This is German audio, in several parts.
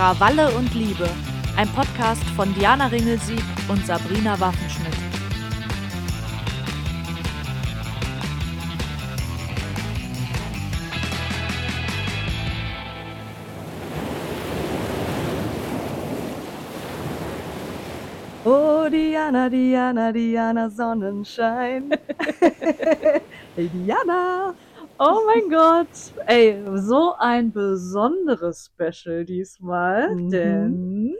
Krawalle und Liebe. Ein Podcast von Diana Ringelsieg und Sabrina Waffenschmidt. Oh, Diana, Diana, Diana, Sonnenschein. hey, Diana. Oh mein Gott. Ey, so ein besonderes Special diesmal, Mhm. denn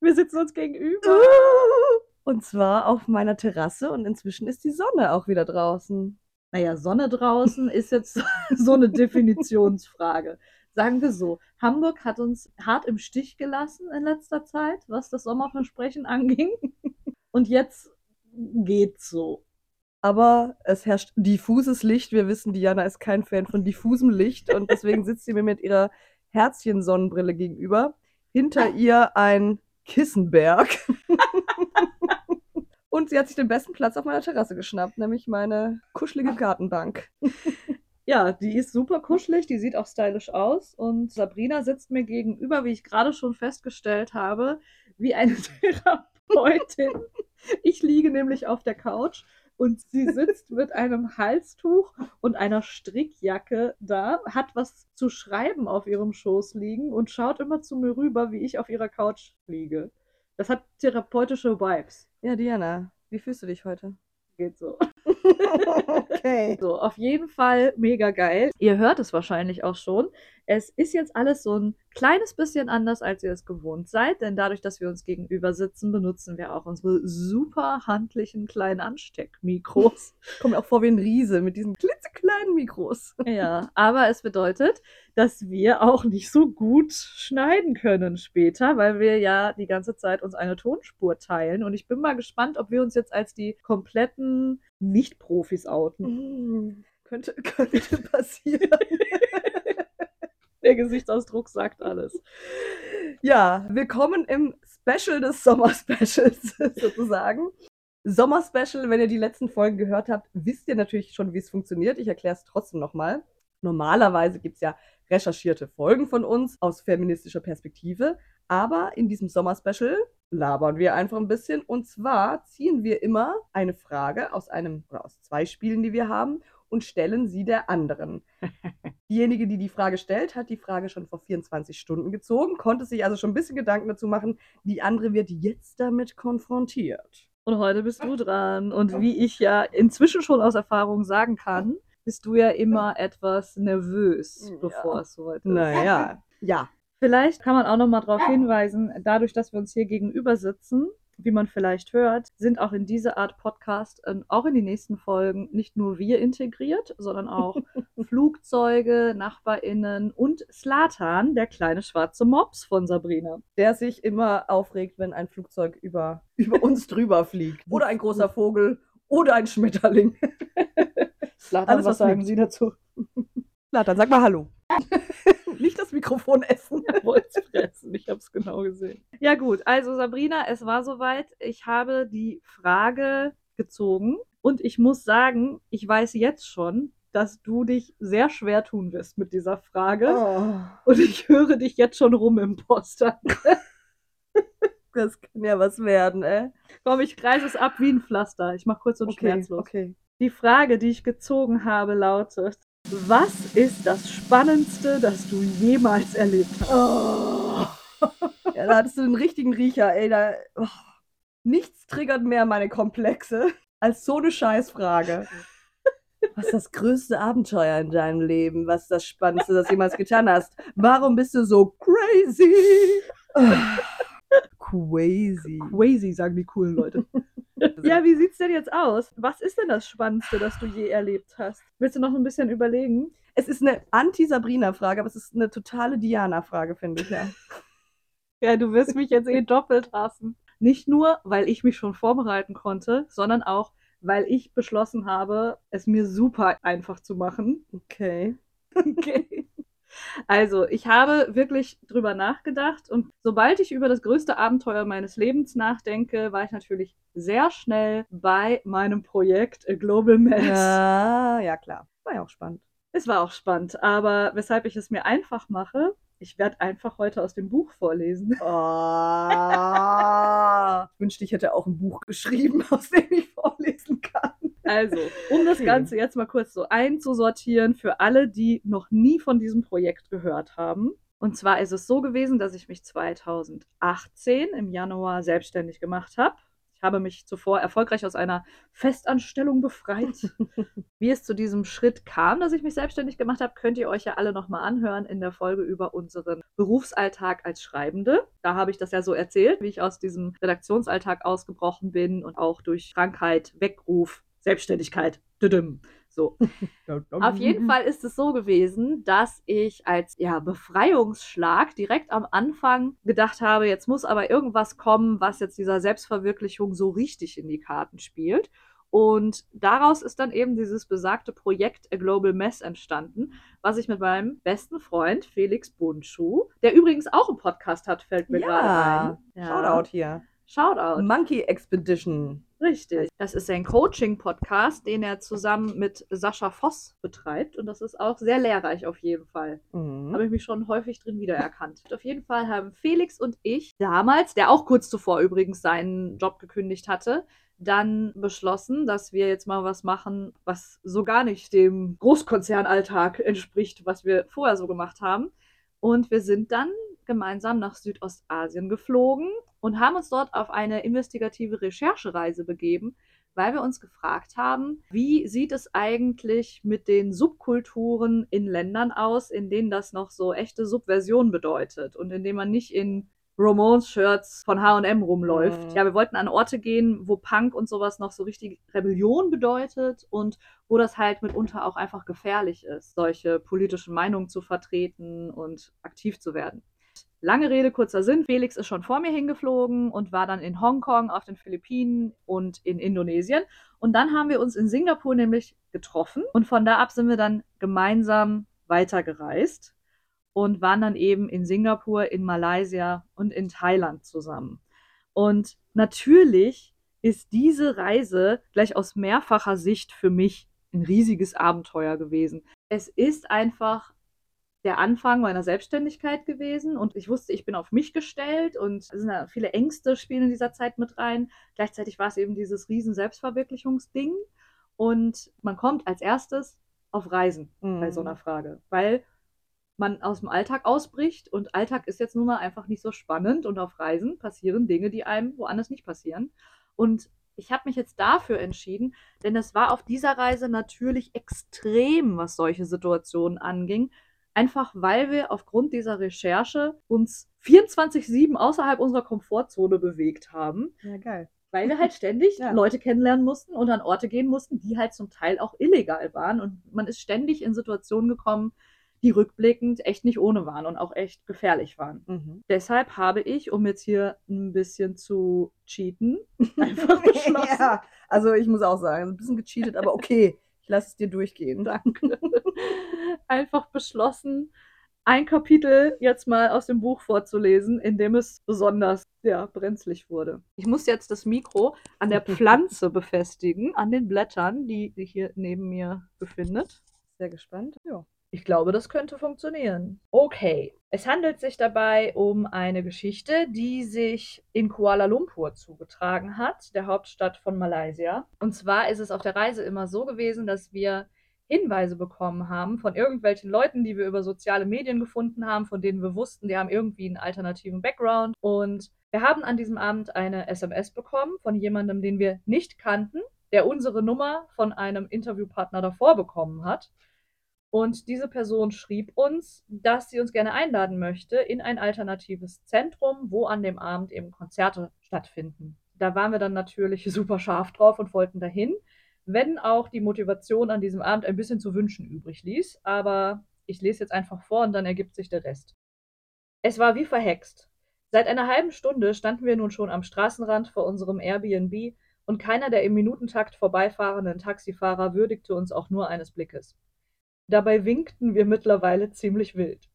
wir sitzen uns gegenüber. Uh, Und zwar auf meiner Terrasse und inzwischen ist die Sonne auch wieder draußen. Naja, Sonne draußen ist jetzt so eine Definitionsfrage. Sagen wir so, Hamburg hat uns hart im Stich gelassen in letzter Zeit, was das Sommerversprechen anging. Und jetzt geht's so. Aber es herrscht diffuses Licht. Wir wissen, Diana ist kein Fan von diffusem Licht und deswegen sitzt sie mir mit ihrer Herzchen-Sonnenbrille gegenüber. Hinter ihr ein Kissenberg. und sie hat sich den besten Platz auf meiner Terrasse geschnappt, nämlich meine kuschelige Gartenbank. Ja, die ist super kuschelig, die sieht auch stylisch aus. Und Sabrina sitzt mir gegenüber, wie ich gerade schon festgestellt habe, wie eine Therapeutin. Ich liege nämlich auf der Couch und sie sitzt mit einem Halstuch und einer Strickjacke da, hat was zu schreiben auf ihrem Schoß liegen und schaut immer zu mir rüber, wie ich auf ihrer Couch liege. Das hat therapeutische Vibes. Ja, Diana, wie fühlst du dich heute? Geht so. okay. So, auf jeden Fall mega geil. Ihr hört es wahrscheinlich auch schon. Es ist jetzt alles so ein kleines bisschen anders, als ihr es gewohnt seid, denn dadurch, dass wir uns gegenüber sitzen, benutzen wir auch unsere super handlichen kleinen Ansteckmikros. Kommt mir auch vor wie ein Riese mit diesen klitzekleinen Mikros. ja, aber es bedeutet, dass wir auch nicht so gut schneiden können später, weil wir ja die ganze Zeit uns eine Tonspur teilen. Und ich bin mal gespannt, ob wir uns jetzt als die kompletten Nicht-Profis outen. Mm, könnte, könnte passieren. Der Gesichtsausdruck sagt alles. Ja, willkommen im Special des Sommer-Specials sozusagen. Sommer-Special, wenn ihr die letzten Folgen gehört habt, wisst ihr natürlich schon, wie es funktioniert. Ich erkläre es trotzdem nochmal. Normalerweise gibt es ja recherchierte Folgen von uns aus feministischer Perspektive. Aber in diesem Sommer-Special labern wir einfach ein bisschen. Und zwar ziehen wir immer eine Frage aus einem oder aus zwei Spielen, die wir haben, und stellen sie der anderen. Diejenige, die die Frage stellt, hat die Frage schon vor 24 Stunden gezogen, konnte sich also schon ein bisschen Gedanken dazu machen. Die andere wird jetzt damit konfrontiert. Und heute bist du dran. Und wie ich ja inzwischen schon aus Erfahrung sagen kann, bist du ja immer etwas nervös, Ja. bevor es soweit ist. Naja, ja. Vielleicht kann man auch noch mal darauf hinweisen, dadurch, dass wir uns hier gegenüber sitzen, wie man vielleicht hört, sind auch in diese Art Podcast, ähm, auch in die nächsten Folgen, nicht nur wir integriert, sondern auch Flugzeuge, NachbarInnen und Slatan, der kleine schwarze Mops von Sabrina. Der sich immer aufregt, wenn ein Flugzeug über, über uns drüber fliegt. Oder ein großer Vogel oder ein Schmetterling. Slatan, was was sagen. Sie dazu? Dann sag mal Hallo. Nicht das Mikrofon essen. Wollt's fressen, ich habe es genau gesehen. Ja gut, also Sabrina, es war soweit. Ich habe die Frage gezogen und ich muss sagen, ich weiß jetzt schon, dass du dich sehr schwer tun wirst mit dieser Frage. Oh, Und ich höre dich jetzt schon rum im Poster. das kann ja was werden, ey. Komm, ich kreise es ab wie ein Pflaster. Ich mache kurz und Okay, schmerzlos. okay. Die Frage, die ich gezogen habe, lautet: Was ist das Spannendste, das du jemals erlebt hast? Oh. Ja, da hattest du den richtigen Riecher, ey. Da, oh. Nichts triggert mehr meine Komplexe als so eine Scheißfrage. Was ist das größte Abenteuer in deinem Leben? Was ist das Spannendste, das du jemals getan hast? Warum bist du so crazy? Ah, crazy. Crazy, sagen die coolen Leute. Ja, wie sieht's denn jetzt aus? Was ist denn das Spannendste, das du je erlebt hast? Willst du noch ein bisschen überlegen? Es ist eine Anti-Sabrina-Frage, aber es ist eine totale Diana-Frage, finde ich, ja. Ja, du wirst mich jetzt eh doppelt hassen. Nicht nur, weil ich mich schon vorbereiten konnte, sondern auch, weil ich beschlossen habe, es mir super einfach zu machen. Okay. Okay. Also, ich habe wirklich drüber nachgedacht und sobald ich über das größte Abenteuer meines Lebens nachdenke, war ich natürlich sehr schnell bei meinem Projekt A Global Mass. Ja, ja, klar. War ja auch spannend. Es war auch spannend, aber weshalb ich es mir einfach mache, Ich werde einfach heute aus dem Buch vorlesen. Oh. ich wünschte, ich hätte auch ein Buch geschrieben, aus dem ich vorlesen kann. Also, um das Ganze jetzt mal kurz so einzusortieren für alle, die noch nie von diesem Projekt gehört haben. Und zwar ist es so gewesen, dass ich mich 2018 im Januar selbstständig gemacht habe. Ich habe mich zuvor erfolgreich aus einer Festanstellung befreit. Wie es zu diesem Schritt kam, dass ich mich selbstständig gemacht habe, könnt ihr euch ja alle nochmal anhören in der Folge über unseren Berufsalltag als Schreibende. Da habe ich das ja so erzählt, wie ich aus diesem Redaktionsalltag ausgebrochen bin und auch durch Krankheit, Weckruf, Selbstständigkeit. So. Auf jeden Fall ist es so gewesen, dass ich als ja, Befreiungsschlag direkt am Anfang gedacht habe, jetzt muss aber irgendwas kommen, was jetzt dieser Selbstverwirklichung so richtig in die Karten spielt. Und daraus ist dann eben dieses besagte Projekt A Global Mess entstanden, was ich mit meinem besten Freund Felix Bundschuh, der übrigens auch einen Podcast hat, fällt mir Ja, gerade ein. Ja. Shoutout hier. Shoutout. Monkey Expedition. Richtig. Das ist ein Coaching-Podcast, den er zusammen mit Sascha Voss betreibt. Und das ist auch sehr lehrreich auf jeden Fall. Mhm. Habe ich mich schon häufig drin wiedererkannt. Auf jeden Fall haben Felix und ich damals, der auch kurz zuvor übrigens seinen Job gekündigt hatte, dann beschlossen, dass wir jetzt mal was machen, was so gar nicht dem Großkonzernalltag entspricht, was wir vorher so gemacht haben. Und wir sind dann gemeinsam nach Südostasien geflogen und haben uns dort auf eine investigative Recherchereise begeben, weil wir uns gefragt haben, wie sieht es eigentlich mit den Subkulturen in Ländern aus, in denen das noch so echte Subversion bedeutet und in denen man nicht in Romance-Shirts von H&M rumläuft. Mhm. Ja, wir wollten an Orte gehen, wo Punk und sowas noch so richtig Rebellion bedeutet und wo das halt mitunter auch einfach gefährlich ist, solche politischen Meinungen zu vertreten und aktiv zu werden. Lange Rede, kurzer Sinn. Felix ist schon vor mir hingeflogen und war dann in Hongkong, auf den Philippinen und in Indonesien. Und dann haben wir uns in Singapur nämlich getroffen und von da ab sind wir dann gemeinsam weitergereist und waren dann eben in Singapur, in Malaysia und in Thailand zusammen. Und natürlich ist diese Reise gleich aus mehrfacher Sicht für mich ein riesiges Abenteuer gewesen. Es ist einfach der Anfang meiner Selbstständigkeit gewesen und ich wusste, ich bin auf mich gestellt und es sind da viele Ängste spielen in dieser Zeit mit rein. Gleichzeitig war es eben dieses riesen Selbstverwirklichungsding und man kommt als erstes auf Reisen bei so einer Frage, weil man aus dem Alltag ausbricht und Alltag ist jetzt nun mal einfach nicht so spannend und auf Reisen passieren Dinge, die einem woanders nicht passieren. Und ich habe mich jetzt dafür entschieden, denn es war auf dieser Reise natürlich extrem, was solche Situationen anging. Einfach weil wir aufgrund dieser Recherche uns 24-7 außerhalb unserer Komfortzone bewegt haben, Ja, geil. weil wir halt ständig Ja. Leute kennenlernen mussten und an Orte gehen mussten, die halt zum Teil auch illegal waren. Und man ist ständig in Situationen gekommen, die rückblickend echt nicht ohne waren und auch echt gefährlich waren. Mhm. Deshalb habe ich, um jetzt hier ein bisschen zu cheaten, einfach beschlossen. ja, also ich muss auch sagen, ein bisschen gecheatet, aber okay, ich lasse es dir durchgehen. Danke. Einfach beschlossen, ein Kapitel jetzt mal aus dem Buch vorzulesen, in dem es besonders ja, brenzlig wurde. Ich muss jetzt das Mikro an der Pflanze befestigen, an den Blättern, die sich hier neben mir befindet. Sehr gespannt. Ja. Ich glaube, das könnte funktionieren. Okay. Es handelt sich dabei um eine Geschichte, die sich in Kuala Lumpur zugetragen hat, der Hauptstadt von Malaysia. Und zwar ist es auf der Reise immer so gewesen, dass wir Hinweise bekommen haben von irgendwelchen Leuten, die wir über soziale Medien gefunden haben, von denen wir wussten, die haben irgendwie einen alternativen Background. Und wir haben an diesem Abend eine SMS bekommen von jemandem, den wir nicht kannten, der unsere Nummer von einem Interviewpartner davor bekommen hat. Und diese Person schrieb uns, dass sie uns gerne einladen möchte in ein alternatives Zentrum, wo an dem Abend eben Konzerte stattfinden. Da waren wir dann natürlich super scharf drauf und wollten dahin, wenn auch die Motivation an diesem Abend ein bisschen zu wünschen übrig ließ. Aber ich lese jetzt einfach vor und dann ergibt sich der Rest. Es war wie verhext. Seit einer halben Stunde standen wir nun schon am Straßenrand vor unserem Airbnb und keiner der im Minutentakt vorbeifahrenden Taxifahrer würdigte uns auch nur eines Blickes. Dabei winkten wir mittlerweile ziemlich wild.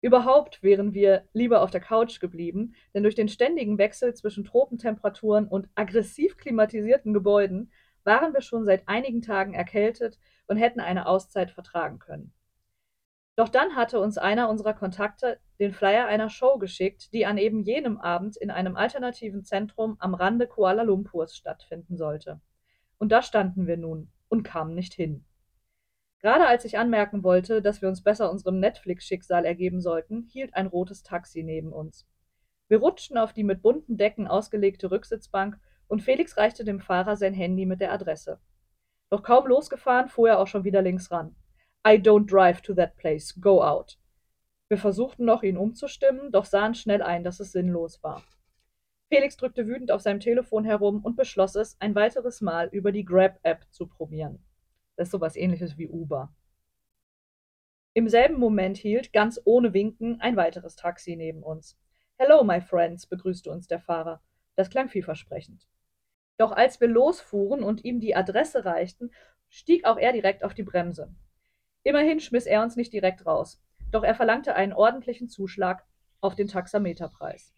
Überhaupt wären wir lieber auf der Couch geblieben, denn durch den ständigen Wechsel zwischen Tropentemperaturen und aggressiv klimatisierten Gebäuden waren wir schon seit einigen Tagen erkältet und hätten eine Auszeit vertragen können. Doch dann hatte uns einer unserer Kontakte den Flyer einer Show geschickt, die an eben jenem Abend in einem alternativen Zentrum am Rande Kuala Lumpurs stattfinden sollte. Und da standen wir nun und kamen nicht hin. Gerade als ich anmerken wollte, dass wir uns besser unserem Netflix-Schicksal ergeben sollten, hielt ein rotes Taxi neben uns. Wir rutschten auf die mit bunten Decken ausgelegte Rücksitzbank und Felix reichte dem Fahrer sein Handy mit der Adresse. Doch kaum losgefahren, fuhr er auch schon wieder links ran. I don't drive to that place. Go out. Wir versuchten noch, ihn umzustimmen, doch sahen schnell ein, dass es sinnlos war. Felix drückte wütend auf seinem Telefon herum und beschloss es, ein weiteres Mal über die Grab-App zu probieren. Das ist sowas ähnliches wie Uber. Im selben Moment hielt, ganz ohne Winken, ein weiteres Taxi neben uns. Hello, my friends, begrüßte uns der Fahrer. Das klang vielversprechend. Doch als wir losfuhren und ihm die Adresse reichten, stieg auch er direkt auf die Bremse. Immerhin schmiss er uns nicht direkt raus, doch er verlangte einen ordentlichen Zuschlag auf den Taxameterpreis.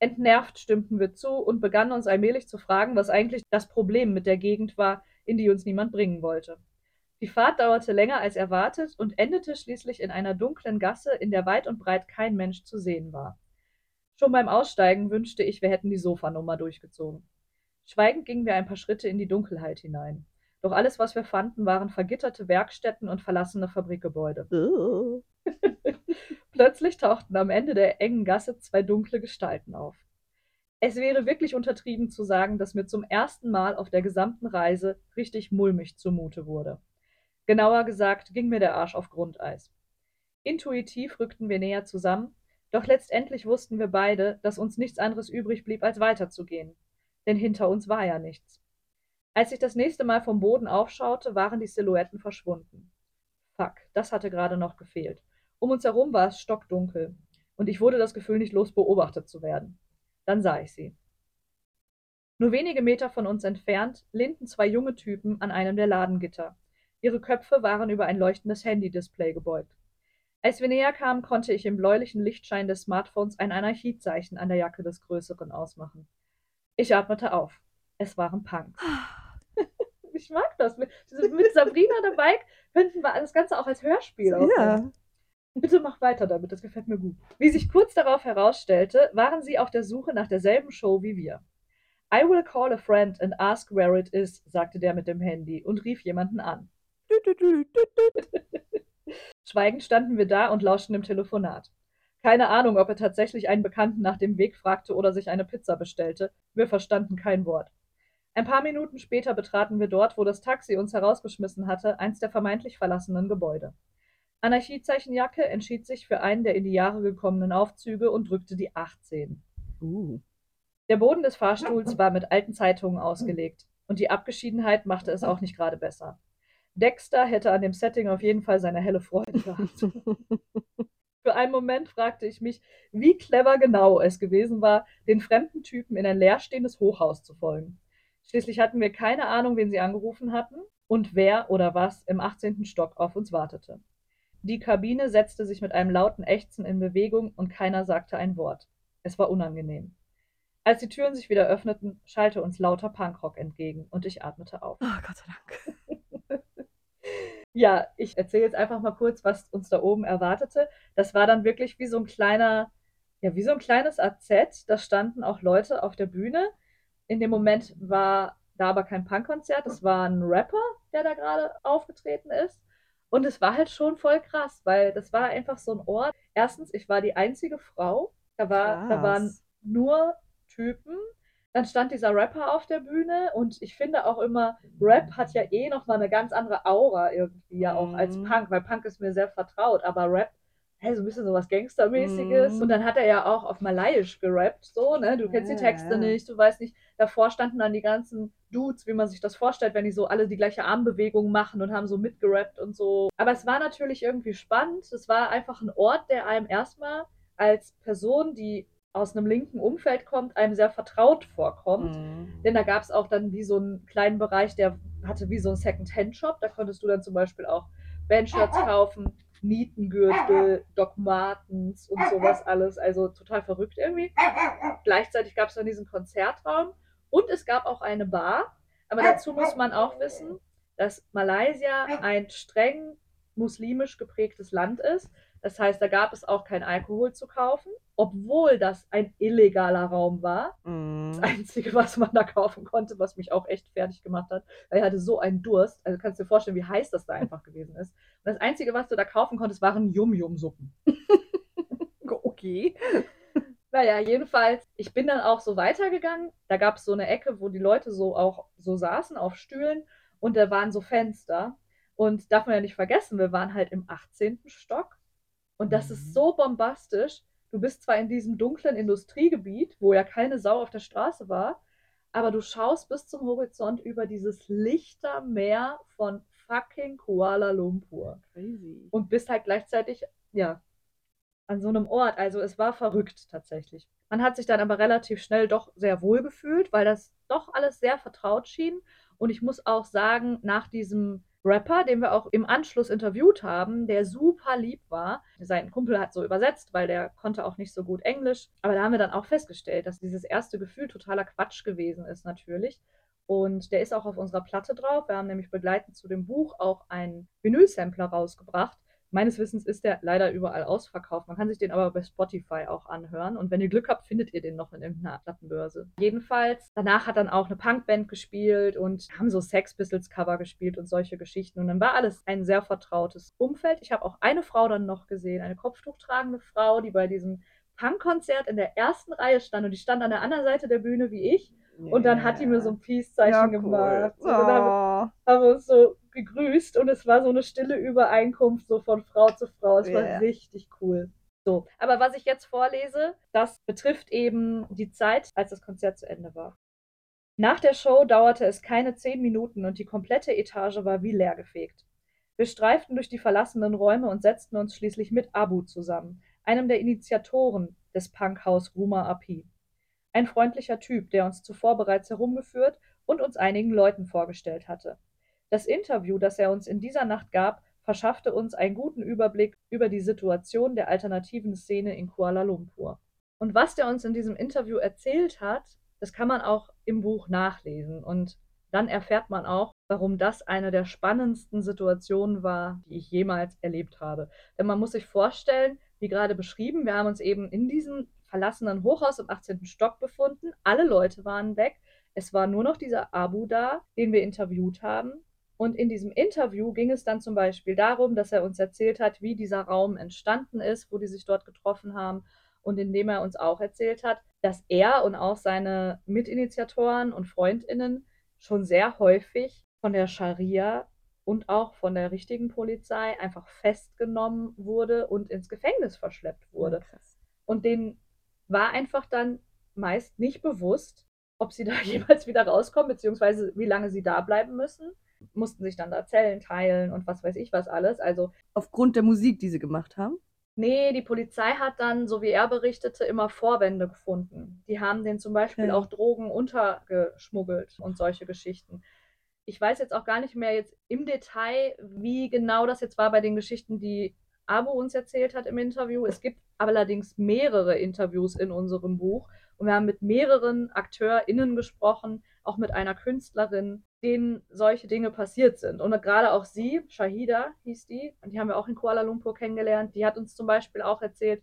Entnervt stimmten wir zu und begannen uns allmählich zu fragen, was eigentlich das Problem mit der Gegend war, in die uns niemand bringen wollte. Die Fahrt dauerte länger als erwartet und endete schließlich in einer dunklen Gasse, in der weit und breit kein Mensch zu sehen war. Schon beim Aussteigen wünschte ich, wir hätten die Sofanummer durchgezogen. Schweigend gingen wir ein paar Schritte in die Dunkelheit hinein. Doch alles, was wir fanden, waren vergitterte Werkstätten und verlassene Fabrikgebäude. Oh. Plötzlich tauchten am Ende der engen Gasse zwei dunkle Gestalten auf. Es wäre wirklich untertrieben zu sagen, dass mir zum ersten Mal auf der gesamten Reise richtig mulmig zumute wurde. Genauer gesagt ging mir der Arsch auf Grundeis. Intuitiv rückten wir näher zusammen, doch letztendlich wussten wir beide, dass uns nichts anderes übrig blieb, als weiterzugehen. Denn hinter uns war ja nichts. Als ich das nächste Mal vom Boden aufschaute, waren die Silhouetten verschwunden. Fuck, das hatte gerade noch gefehlt. Um uns herum war es stockdunkel, und ich wurde das Gefühl nicht los, beobachtet zu werden. Dann sah ich sie. Nur wenige Meter von uns entfernt lehnten zwei junge Typen an einem der Ladengitter. Ihre Köpfe waren über ein leuchtendes Handy-Display gebeugt. Als wir näher kamen, konnte ich im bläulichen Lichtschein des Smartphones ein Anarchiezeichen an der Jacke des Größeren ausmachen. Ich atmete auf. Es waren Punks. ich mag das. Mit, Sabrina dabei könnten wir das Ganze auch als Hörspiel aufnehmen. Ja. Bitte mach weiter damit, das gefällt mir gut. Wie sich kurz darauf herausstellte, waren sie auf der Suche nach derselben Show wie wir. I will call a friend and ask where it is, sagte der mit dem Handy und rief jemanden an. Schweigend standen wir da und lauschten dem Telefonat. Keine Ahnung, ob er tatsächlich einen Bekannten nach dem Weg fragte oder sich eine Pizza bestellte. Wir verstanden kein Wort. Ein paar Minuten später betraten wir dort, wo das Taxi uns herausgeschmissen hatte, eins der vermeintlich verlassenen Gebäude. Anarchiezeichenjacke entschied sich für einen der in die Jahre gekommenen Aufzüge und drückte die 18. Uh. Der Boden des Fahrstuhls war mit alten Zeitungen ausgelegt, und die Abgeschiedenheit machte es auch nicht gerade besser. Dexter hätte an dem Setting auf jeden Fall seine helle Freude gehabt. Für einen Moment fragte ich mich, wie clever genau es gewesen war, den fremden Typen in ein leerstehendes Hochhaus zu folgen. Schließlich hatten wir keine Ahnung, wen sie angerufen hatten und wer oder was im 18. Stock auf uns wartete. Die Kabine setzte sich mit einem lauten Ächzen in Bewegung und keiner sagte ein Wort. Es war unangenehm. Als die Türen sich wieder öffneten, schallte uns lauter Punkrock entgegen und ich atmete auf. Oh, Gott sei Dank. Ja, ich erzähle jetzt einfach mal kurz, was uns da oben erwartete. Das war dann wirklich wie so ein kleiner, ja, wie so ein kleines AZ. Da standen auch Leute auf der Bühne. In dem Moment war da aber kein Punkkonzert, es war ein Rapper, der da gerade aufgetreten ist. Und es war halt schon voll krass, weil das war einfach so ein Ort. Erstens, ich war die einzige Frau. Da, war, da waren nur Typen. Dann stand dieser Rapper auf der Bühne und ich finde auch immer, Rap hat ja eh nochmal eine ganz andere Aura irgendwie ja auch als Mhm. Punk, weil Punk ist mir sehr vertraut, aber Rap, hey, so ein bisschen sowas Gangstermäßiges. Mhm. Und dann hat er ja auch auf Malayisch gerappt, so, ne? Du kennst die Ja, Texte ja. nicht, du weißt nicht. Davor standen dann die ganzen Dudes, wie man sich das vorstellt, wenn die so alle die gleiche Armbewegung machen und haben so mitgerappt und so. Aber es war natürlich irgendwie spannend. Es war einfach ein Ort, der einem erstmal als Person, die aus einem linken Umfeld kommt, einem sehr vertraut vorkommt. Mhm. Denn da gab es auch dann wie so einen kleinen Bereich, der hatte wie so einen Second-Hand-Shop. Da konntest du dann zum Beispiel auch Bandshirts kaufen, Nietengürtel, Doc Martens und sowas alles. Also total verrückt irgendwie. Gleichzeitig gab es dann diesen Konzertraum und es gab auch eine Bar. Aber dazu muss man auch wissen, dass Malaysia ein streng muslimisch geprägtes Land ist. Das heißt, da gab es auch kein Alkohol zu kaufen, obwohl das ein illegaler Raum war. Mhm. Das Einzige, was man da kaufen konnte, was mich auch echt fertig gemacht hat, weil ich hatte so einen Durst. Also kannst du dir vorstellen, wie heiß das da einfach gewesen ist. Und das Einzige, was du da kaufen konntest, waren Yum-Yum-Suppen. Okay. Naja, jedenfalls, ich bin dann auch so weitergegangen. Da gab es so eine Ecke, wo die Leute so auch so saßen auf Stühlen und da waren so Fenster. Und darf man ja nicht vergessen, wir waren halt im 18. Stock. Und das Mhm. ist so bombastisch. Du bist zwar in diesem dunklen Industriegebiet, wo ja keine Sau auf der Straße war, aber du schaust bis zum Horizont über dieses Lichtermeer von fucking Kuala Lumpur Crazy. und bist halt gleichzeitig, ja, an so einem Ort. Also es war verrückt tatsächlich. Man hat sich dann aber relativ schnell doch sehr wohl gefühlt, weil das doch alles sehr vertraut schien. Und ich muss auch sagen, nach diesem Rapper, den wir auch im Anschluss interviewt haben, der super lieb war. Sein Kumpel hat so übersetzt, weil der konnte auch nicht so gut Englisch. Aber da haben wir dann auch festgestellt, dass dieses erste Gefühl totaler Quatsch gewesen ist natürlich. Und der ist auch auf unserer Platte drauf. Wir haben nämlich begleitend zu dem Buch auch einen Vinylsampler rausgebracht. Meines Wissens ist der leider überall ausverkauft. Man kann sich den aber bei Spotify auch anhören. Und wenn ihr Glück habt, findet ihr den noch in irgendeiner Plattenbörse. Jedenfalls, danach hat dann auch eine Punkband gespielt und haben so Sex Pistols Cover gespielt und solche Geschichten. Und dann war alles ein sehr vertrautes Umfeld. Ich habe auch eine Frau dann noch gesehen, eine kopftuchtragende Frau, die bei diesem Punkkonzert in der ersten Reihe stand und die stand an der anderen Seite der Bühne wie ich. Und dann hat die mir so ein Peace-Zeichen ja, gemacht. Cool. Und dann Oh. haben wir uns so gegrüßt und es war so eine stille Übereinkunft so von Frau zu Frau. Es Ja. war richtig cool. So, aber was ich jetzt vorlese, das betrifft eben die Zeit, als das Konzert zu Ende war. Nach der Show dauerte es keine zehn Minuten und die komplette Etage war wie leergefegt. Wir streiften durch die verlassenen Räume und setzten uns schließlich mit Abu zusammen, einem der Initiatoren des Punkhaus Ruma Api. Ein freundlicher Typ, der uns zuvor bereits herumgeführt und uns einigen Leuten vorgestellt hatte. Das Interview, das er uns in dieser Nacht gab, verschaffte uns einen guten Überblick über die Situation der alternativen Szene in Kuala Lumpur. Und was der uns in diesem Interview erzählt hat, das kann man auch im Buch nachlesen. Und dann erfährt man auch, warum das eine der spannendsten Situationen war, die ich jemals erlebt habe. Denn man muss sich vorstellen, wie gerade beschrieben, wir haben uns eben in diesem verlassenen Hochhaus im 18. Stock befunden. Alle Leute waren weg. Es war nur noch dieser Abu da, den wir interviewt haben. Und in diesem Interview ging es dann zum Beispiel darum, dass er uns erzählt hat, wie dieser Raum entstanden ist, wo die sich dort getroffen haben. Und indem er uns auch erzählt hat, dass er und auch seine Mitinitiatoren und Freundinnen schon sehr häufig von der Scharia und auch von der richtigen Polizei einfach festgenommen wurde und ins Gefängnis verschleppt wurde. Krass. Und denen war einfach dann meist nicht bewusst, ob sie da jemals wieder rauskommen, beziehungsweise wie lange sie da bleiben müssen. Mussten sich dann da Zellen teilen und was weiß ich was alles. Also, Aufgrund der Musik, die sie gemacht haben. nee, die Polizei hat dann, so wie er berichtete, immer Vorwände gefunden. Die haben denen zum Beispiel Ja. auch Drogen untergeschmuggelt und solche Geschichten. Ich weiß jetzt auch gar nicht mehr jetzt im Detail, wie genau das jetzt war bei den Geschichten, die Abu uns erzählt hat im Interview. Es gibt allerdings mehrere Interviews in unserem Buch und wir haben mit mehreren AkteurInnen gesprochen, auch mit einer Künstlerin, denen solche Dinge passiert sind. Und gerade auch sie, Shahida hieß die, und die haben wir auch in Kuala Lumpur kennengelernt, die hat uns zum Beispiel auch erzählt,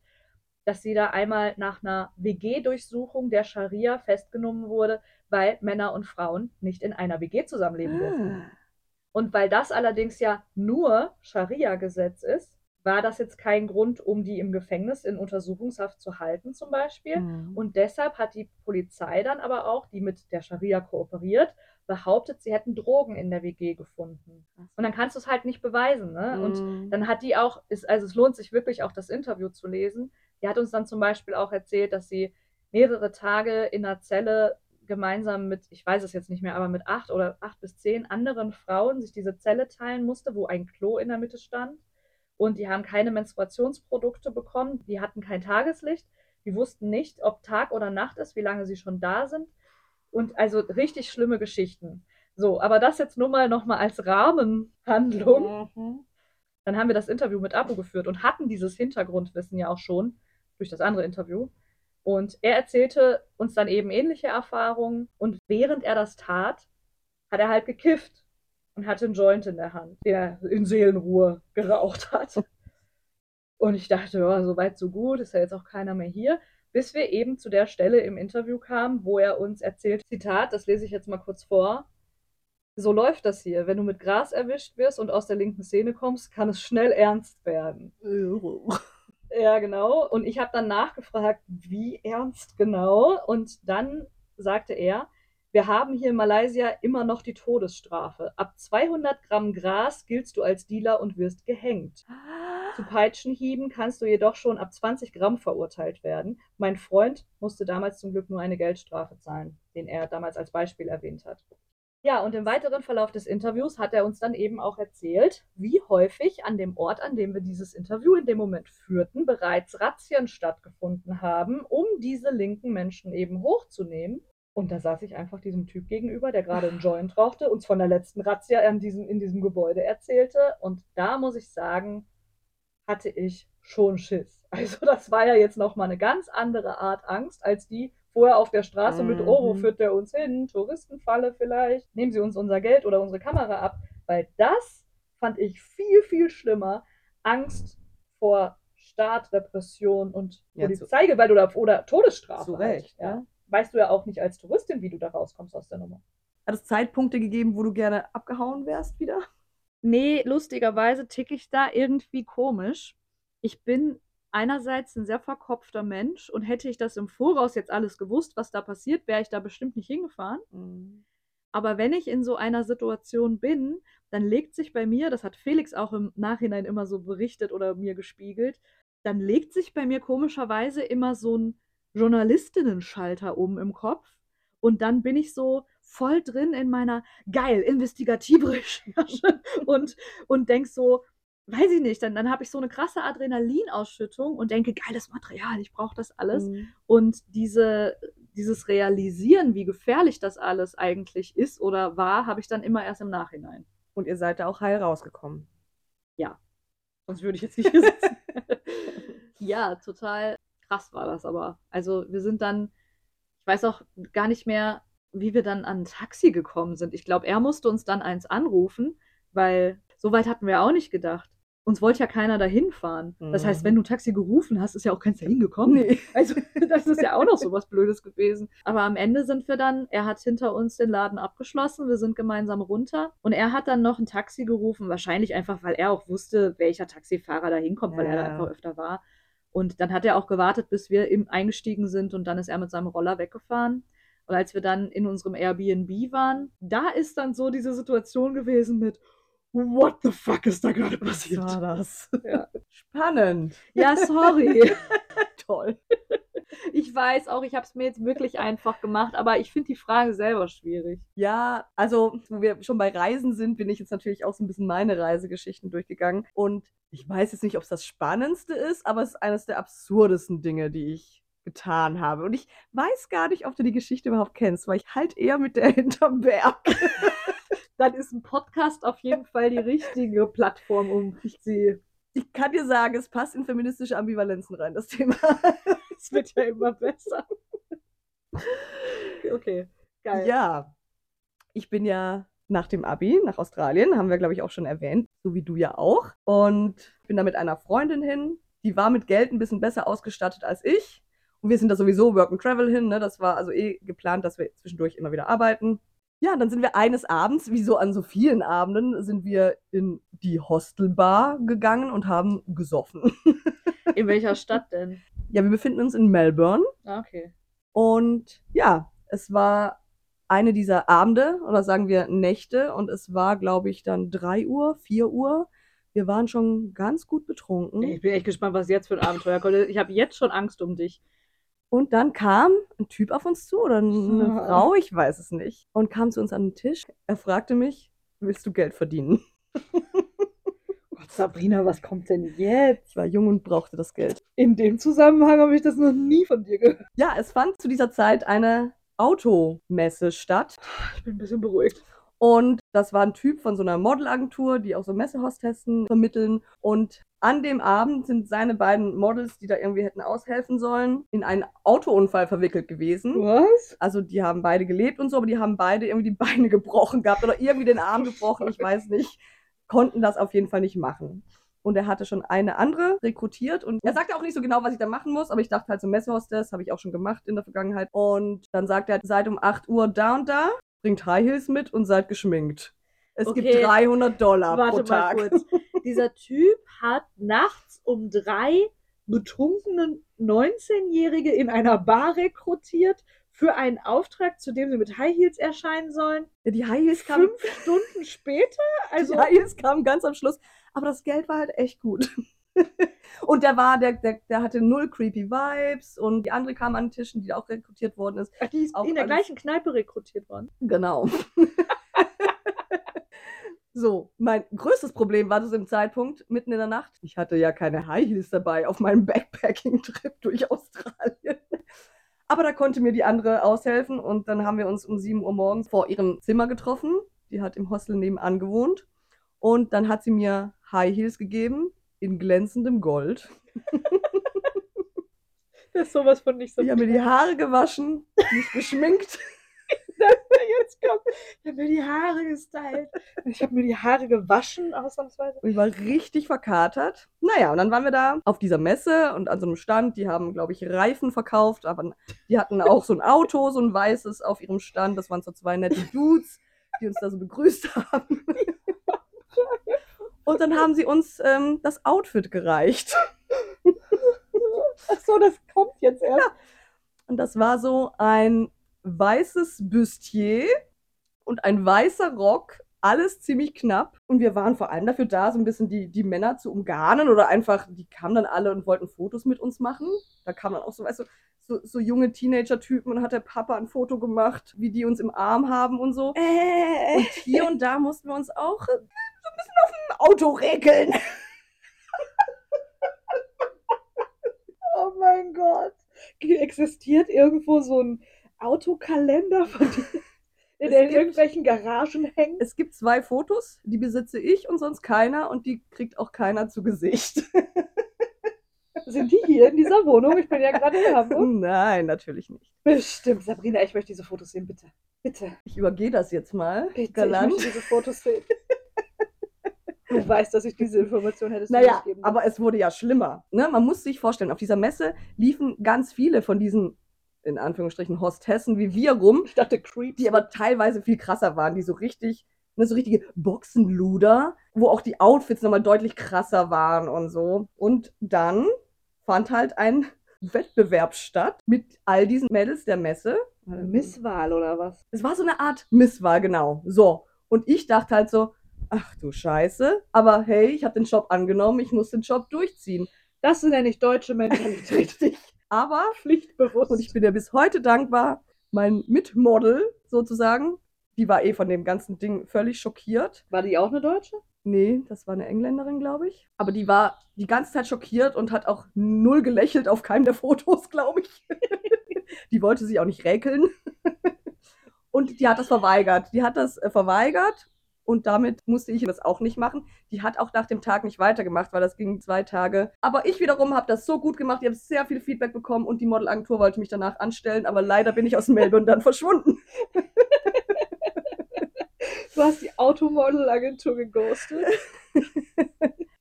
dass sie da einmal nach einer WG-Durchsuchung der Scharia festgenommen wurde, weil Männer und Frauen nicht in einer WG zusammenleben durften. Ah. Und weil das allerdings ja nur Scharia-Gesetz ist, war das jetzt kein Grund, um die im Gefängnis in Untersuchungshaft zu halten, zum Beispiel. Mhm. Und deshalb hat die Polizei dann aber auch, die mit der Scharia kooperiert, behauptet, sie hätten Drogen in der WG gefunden. Und dann kannst du es halt nicht beweisen. Ne? Und Mhm. dann hat die auch, ist, also es lohnt sich wirklich auch das Interview zu lesen. Die hat uns dann zum Beispiel auch erzählt, dass sie mehrere Tage in einer Zelle gemeinsam mit, ich weiß es jetzt nicht mehr, aber mit acht oder acht bis zehn anderen Frauen sich diese Zelle teilen musste, wo ein Klo in der Mitte stand. Und die haben keine Menstruationsprodukte bekommen, die hatten kein Tageslicht, die wussten nicht, ob Tag oder Nacht ist, wie lange sie schon da sind. Und also richtig schlimme Geschichten. So, aber das jetzt nur mal nochmal als Rahmenhandlung. Mhm. Dann haben wir das Interview mit Abu geführt und hatten dieses Hintergrundwissen ja auch schon durch das andere Interview. Und er erzählte uns dann eben ähnliche Erfahrungen. Und während er das tat, hat er halt gekifft. Und hatte einen Joint in der Hand, den er in Seelenruhe geraucht hat. Und ich dachte, ja, so weit, so gut, ist ja jetzt auch keiner mehr hier. Bis wir eben zu der Stelle im Interview kamen, wo er uns erzählt, Zitat, das lese ich jetzt mal kurz vor. So läuft das hier. Wenn du mit Gras erwischt wirst und aus der linken Szene kommst, kann es schnell ernst werden. Ja, genau. Und ich habe dann nachgefragt, wie ernst genau. Und dann sagte er, wir haben hier in Malaysia immer noch die Todesstrafe. Ab 200 Gramm Gras giltst du als Dealer und wirst gehängt. Zu Peitschenhieben kannst du jedoch schon ab 20 Gramm verurteilt werden. Mein Freund musste damals zum Glück nur eine Geldstrafe zahlen, den er damals als Beispiel erwähnt hat. Ja, und im weiteren Verlauf des Interviews hat er uns dann eben auch erzählt, wie häufig an dem Ort, an dem wir dieses Interview in dem Moment führten, bereits Razzien stattgefunden haben, um diese linken Menschen eben hochzunehmen. Und da saß ich einfach diesem Typ gegenüber, der gerade einen Joint rauchte, uns von der letzten Razzia in diesem, in diesem Gebäude erzählte. Und da muss ich sagen, hatte ich schon Schiss. Also das war ja jetzt nochmal eine ganz andere Art Angst als die vorher auf der Straße mit, oh, wo Mhm. führt der uns hin? Touristenfalle vielleicht? Nehmen Sie uns unser Geld oder unsere Kamera ab? Weil das fand ich viel, viel schlimmer. Angst vor Staat, Repression und Ja, Polizeigewalt oder, oder Todesstrafe. Zu halt, Recht, ja. ja. Weißt du ja auch nicht als Touristin, wie du da rauskommst aus der Nummer. Hat es Zeitpunkte gegeben, wo du gerne abgehauen wärst wieder? Nee, lustigerweise ticke ich da irgendwie komisch. Ich bin einerseits ein sehr verkopfter Mensch und hätte ich das im Voraus jetzt alles gewusst, was da passiert, wäre ich da bestimmt nicht hingefahren. Aber wenn ich in so einer Situation bin, dann legt sich bei mir, das hat Felix auch im Nachhinein immer so berichtet oder mir gespiegelt, dann legt sich bei mir komischerweise immer so ein Journalistinnen-Schalter um im Kopf. Und dann bin ich so voll drin in meiner geil investigative Recherche und, und denk so, weiß ich nicht, dann, dann habe ich so eine krasse Adrenalinausschüttung und denke, geiles Material, ich brauche das alles. Mhm. Und diese, dieses Realisieren, wie gefährlich das alles eigentlich ist oder war, habe ich dann immer erst im Nachhinein. Und ihr seid da auch heil rausgekommen. Sonst würde ich jetzt nicht hier sitzen. ja, total krass war das aber. Also wir sind dann, ich weiß auch gar nicht mehr, wie wir dann an ein Taxi gekommen sind. Ich glaube, er musste uns dann eins anrufen, weil so weit hatten wir auch nicht gedacht. Uns wollte ja keiner dahin fahren. Das heißt, Mhm. wenn du ein Taxi gerufen hast, ist ja auch keins dahin gekommen. Nee. Also, das ist ja auch noch so was Blödes gewesen. Aber am Ende sind wir dann, er hat hinter uns den Laden abgeschlossen, wir sind gemeinsam runter und er hat dann noch ein Taxi gerufen, wahrscheinlich einfach, weil er auch wusste, welcher Taxifahrer da hinkommt, weil er da Ja. einfach öfter war. Und dann hat er auch gewartet, bis wir im, eingestiegen sind und dann ist er mit seinem Roller weggefahren. Und als wir dann in unserem Airbnb waren, da ist dann so diese Situation gewesen mit, what the fuck ist da gerade Was passiert? war das? Ja. Spannend. Ja, sorry. Toll. Ich weiß auch, ich habe es mir jetzt wirklich einfach gemacht, aber ich finde die Frage selber schwierig. Ja, also, wo wir schon bei Reisen sind, bin ich jetzt natürlich auch so ein bisschen meine Reisegeschichten durchgegangen. Und ich weiß jetzt nicht, ob es das Spannendste ist, aber es ist eines der absurdesten Dinge, die ich getan habe. Und ich weiß gar nicht, ob du die Geschichte überhaupt kennst, weil ich halt eher mit der hinterm Berg. Dann ist ein Podcast auf jeden Fall die richtige Plattform, um sie. Ich kann dir sagen, es passt in feministische Ambivalenzen rein, das Thema. Es wird ja immer besser. Okay, geil. Ja, ich bin ja nach dem Abi nach Australien, haben wir, glaube ich, auch schon erwähnt, so wie du ja auch. Und bin da mit einer Freundin hin, die war mit Geld ein bisschen besser ausgestattet als ich. Und wir sind da sowieso Work and Travel hin, ne? Das war also eh geplant, dass wir zwischendurch immer wieder arbeiten. Ja, dann sind wir eines Abends, wie so an so vielen Abenden, sind wir in die Hostelbar gegangen und haben gesoffen. In welcher Stadt denn? ja, wir befinden uns in Melbourne. Ah, okay. Und ja, es war eine dieser Abende oder sagen wir Nächte und es war, glaube ich, dann 3 Uhr, 4 Uhr. Wir waren schon ganz gut betrunken. Ich bin echt gespannt, was jetzt für ein Abenteuer kommt. Ich habe jetzt schon Angst um dich. Und dann kam ein Typ auf uns zu oder eine Ah. Frau, ich weiß es nicht, und kam zu uns an den Tisch. Er fragte mich, willst du Geld verdienen? Gott, Sabrina, was kommt denn jetzt? Ich war jung und brauchte das Geld. In dem Zusammenhang habe ich das noch nie von dir gehört. Ja, es fand zu dieser Zeit eine Automesse statt. Ich bin ein bisschen beruhigt. Und das war ein Typ von so einer Modelagentur, die auch so Messehostessen vermitteln. Und An dem Abend sind seine beiden Models, die da irgendwie hätten aushelfen sollen, in einen Autounfall verwickelt gewesen. Was? Also die haben beide gelebt und so, aber die haben beide irgendwie die Beine gebrochen gehabt oder irgendwie den Arm gebrochen, ich weiß nicht. Konnten das auf jeden Fall nicht machen. Und er hatte schon eine andere rekrutiert und er sagte auch nicht so genau, was ich da machen muss, aber ich dachte halt so Messehostess, habe ich auch schon gemacht in der Vergangenheit. Und dann sagt er, seid um 8 Uhr da und da, bringt High Heels mit und seid geschminkt. Es Okay. gibt 300 Dollar pro Warte mal Tag. kurz. Dieser Typ hat nachts um drei betrunkene 19-Jährige in einer Bar rekrutiert für einen Auftrag, zu dem sie mit High Heels erscheinen sollen. Ja, die High Heels kamen, Fünf Stunden später? Also, die High Heels kamen ganz am Schluss, aber das Geld war halt echt gut. und der war, der, der, der hatte null creepy Vibes und die andere kam an den Tischen, die auch rekrutiert worden ist. ach, die ist auch in der gleichen Kneipe rekrutiert worden. Genau. so, mein größtes Problem war zu dem Zeitpunkt, mitten in der Nacht. Ich hatte ja keine High Heels dabei auf meinem Backpacking-Trip durch Australien. Aber da konnte mir die andere aushelfen und dann haben wir uns um 7 Uhr morgens vor ihrem Zimmer getroffen. Die hat im Hostel nebenan gewohnt. Und dann hat sie mir High Heels gegeben in glänzendem Gold. Das ist sowas von nicht so. Ich habe mir die Haare gewaschen, mich geschminkt. jetzt kommt. Ich habe mir die Haare gestylt. Ich habe mir die Haare gewaschen, ausnahmsweise. Und ich war richtig verkatert. Naja, und dann waren wir da auf dieser Messe und an so einem Stand. Die haben, glaube ich, Reifen verkauft, aber die hatten auch so ein Auto, so ein weißes auf ihrem Stand. Das waren so zwei nette Dudes, die uns da so begrüßt haben. Und dann haben sie uns ähm, das Outfit gereicht. Ach so, das kommt jetzt erst. Und das war so ein weißes Bustier und ein weißer Rock, alles ziemlich knapp. Und wir waren vor allem dafür da, so ein bisschen die, die Männer zu umgarnen oder einfach, die kamen dann alle und wollten Fotos mit uns machen. Da kamen dann auch so, weißt du, so, so junge Teenager-Typen und hat der Papa ein Foto gemacht, wie die uns im Arm haben und so. Äh, Und hier und da mussten wir uns auch so ein bisschen auf dem Auto regeln. oh mein Gott. Existiert irgendwo so ein Autokalender von dir, der in gibt- irgendwelchen Garagen hängt? Es gibt zwei Fotos, die besitze ich und sonst keiner und die kriegt auch keiner zu Gesicht. Sind die hier in dieser Wohnung? Ich bin ja gerade in Hamburg. Nein, natürlich nicht. Bestimmt. Sabrina, ich möchte diese Fotos sehen, bitte. Bitte. Ich übergehe das jetzt mal. Bitte, ich galant. möchte diese Fotos sehen. Du weißt, dass ich diese Information hättest du Naja, aber es wurde ja schlimmer. Ne? Man muss sich vorstellen, auf dieser Messe liefen ganz viele von diesen, in Anführungsstrichen, Hostessen wie wir rum, Ich dachte Creeps. die aber teilweise viel krasser waren, die so richtig, ne, so richtige Boxenluder, wo auch die Outfits nochmal deutlich krasser waren und so. Und dann fand halt ein Wettbewerb statt mit all diesen Mädels der Messe. Misswahl oder was? Es war so eine Art Misswahl, genau. So. Und ich dachte halt so, ach du Scheiße, aber hey, ich habe den Job angenommen, ich muss den Job durchziehen. Das ist ja nicht deutsche Mentalität. Richtig. Aber, Pflichtbewusst. und ich bin ja bis heute dankbar, mein Mitmodel sozusagen, die war eh von dem ganzen Ding völlig schockiert. War die auch eine Deutsche? Nee, das war eine Engländerin, glaube ich. Aber die war die ganze Zeit schockiert und hat auch null gelächelt auf keinem der Fotos, glaube ich. die wollte sich auch nicht räkeln. Und die hat das verweigert. Die hat das äh, verweigert und damit musste ich das auch nicht machen. Die hat auch nach dem Tag nicht weitergemacht, weil das ging zwei Tage. Aber ich wiederum habe das so gut gemacht. Ich habe sehr viel Feedback bekommen und die Modelagentur wollte mich danach anstellen. Aber leider bin ich aus Melbourne dann verschwunden. Du hast die Automodel-Agentur geghostet.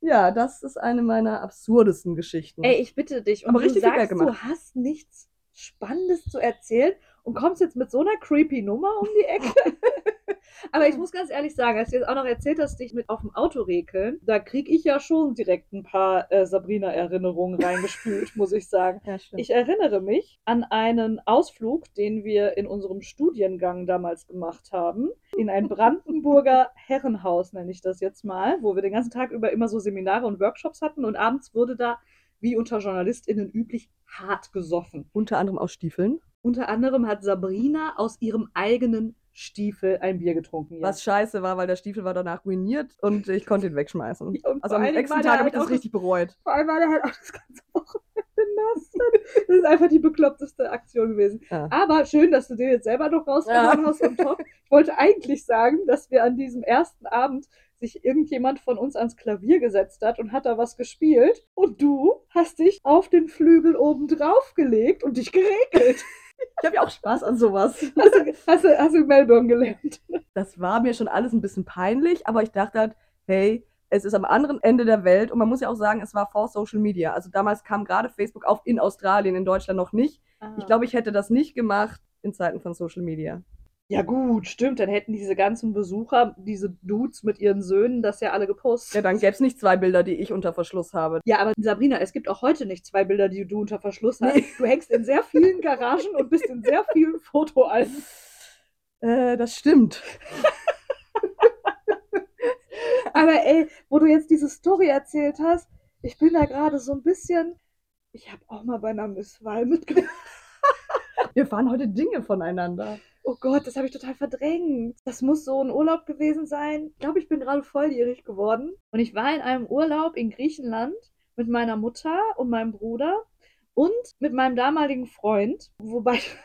Ja, das ist eine meiner absurdesten Geschichten. Ey, ich bitte dich. Und Aber du richtig sagst, du hast nichts Spannendes zu erzählen und kommst jetzt mit so einer creepy Nummer um die Ecke. Aber ich muss ganz ehrlich sagen, als du jetzt auch noch erzählt hast, dich mit auf dem Auto rekeln, da kriege ich ja schon direkt ein paar äh, Sabrina-Erinnerungen reingespült, muss ich sagen. ja. Ich erinnere mich an einen Ausflug, den wir in unserem Studiengang damals gemacht haben. In ein Brandenburger Herrenhaus, nenne ich das jetzt mal, wo wir den ganzen Tag über immer so Seminare und Workshops hatten und abends wurde da, wie unter JournalistInnen üblich, hart gesoffen. Unter anderem aus Stiefeln. Unter anderem hat Sabrina aus ihrem eigenen Stiefel ein Bier getrunken. Was scheiße war, weil der Stiefel war danach ruiniert und ich konnte ihn wegschmeißen. Ja, Also am nächsten Tag habe ich halt das auch richtig bereut. Vor allem war der halt auch das ganze Wochenende nass. Das ist einfach die bekloppteste Aktion gewesen. Ja. Aber schön, dass du den jetzt selber noch rausgehauen hast und top. Ich wollte eigentlich sagen, dass wir an diesem ersten Abend sich irgendjemand von uns ans Klavier gesetzt hat und hat da was gespielt und du hast dich auf den Flügel oben drauf gelegt und dich geregelt. Ich habe ja auch Spaß an sowas. Hast du, hast, du, hast du in Melbourne gelernt? Das war mir schon alles ein bisschen peinlich, aber ich dachte halt, hey, es ist am anderen Ende der Welt und man muss ja auch sagen, es war vor Social Media. Also damals kam gerade Facebook auf in Australien, in Deutschland noch nicht. Ah. Ich glaube, ich hätte das nicht gemacht in Zeiten von Social Media. Ja gut, stimmt. Dann hätten diese ganzen Besucher, diese Dudes mit ihren Söhnen, das ja alle gepostet. Ja, dann gäbe es nicht zwei Bilder, die ich unter Verschluss habe. Ja, aber Sabrina, es gibt auch heute nicht zwei Bilder, die du unter Verschluss hast. Nee. Du hängst in sehr vielen Garagen und bist in sehr vielen Fotoalben. Äh, das stimmt. Aber ey, wo du jetzt diese Story erzählt hast, ich bin da gerade so ein bisschen. Ich habe auch mal bei einer Misswahl mitgemacht. Wir fahren heute Dinge voneinander. Oh Gott, das habe ich total verdrängt. Das muss so ein Urlaub gewesen sein. Ich glaube, ich bin gerade volljährig geworden. Und ich war in einem Urlaub in Griechenland mit meiner Mutter und meinem Bruder und mit meinem damaligen Freund. Wobei ich